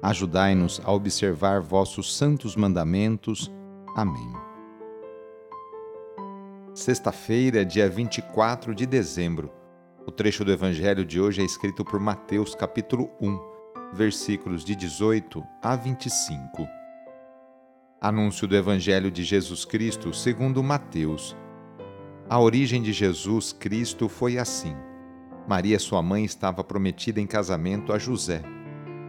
Ajudai-nos a observar vossos santos mandamentos. Amém. Sexta-feira, dia 24 de dezembro. O trecho do evangelho de hoje é escrito por Mateus, capítulo 1, versículos de 18 a 25. Anúncio do evangelho de Jesus Cristo, segundo Mateus. A origem de Jesus Cristo foi assim: Maria, sua mãe, estava prometida em casamento a José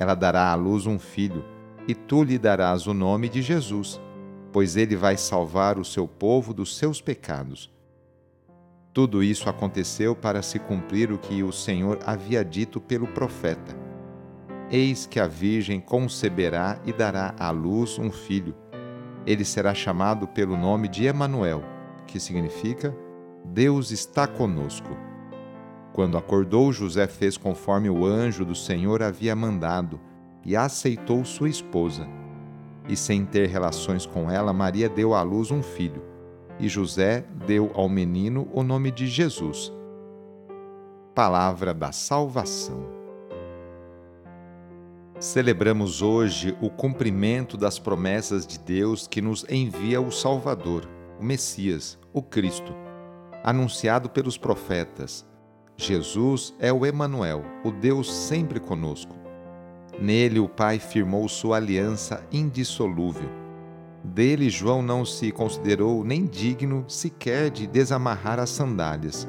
ela dará à luz um filho, e tu lhe darás o nome de Jesus, pois ele vai salvar o seu povo dos seus pecados. Tudo isso aconteceu para se cumprir o que o Senhor havia dito pelo profeta. Eis que a Virgem conceberá e dará à luz um filho. Ele será chamado pelo nome de Emanuel, que significa Deus está conosco. Quando acordou, José fez conforme o anjo do Senhor havia mandado e aceitou sua esposa. E sem ter relações com ela, Maria deu à luz um filho, e José deu ao menino o nome de Jesus. Palavra da Salvação. Celebramos hoje o cumprimento das promessas de Deus que nos envia o Salvador, o Messias, o Cristo, anunciado pelos profetas Jesus é o Emanuel, o Deus sempre conosco. Nele o Pai firmou sua aliança indissolúvel. Dele João não se considerou nem digno sequer de desamarrar as sandálias.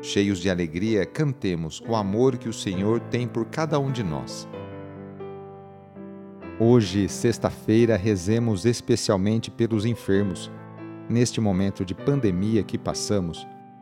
Cheios de alegria, cantemos o amor que o Senhor tem por cada um de nós. Hoje, sexta-feira, rezemos especialmente pelos enfermos. Neste momento de pandemia que passamos,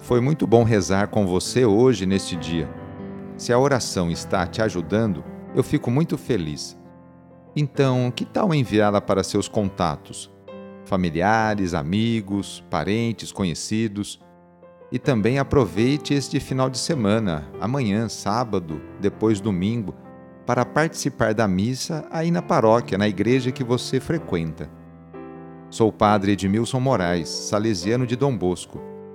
Foi muito bom rezar com você hoje neste dia. Se a oração está te ajudando, eu fico muito feliz. Então, que tal enviá-la para seus contatos? Familiares, amigos, parentes, conhecidos. E também aproveite este final de semana, amanhã, sábado, depois domingo, para participar da missa aí na paróquia, na igreja que você frequenta. Sou o padre Edmilson Moraes, salesiano de Dom Bosco,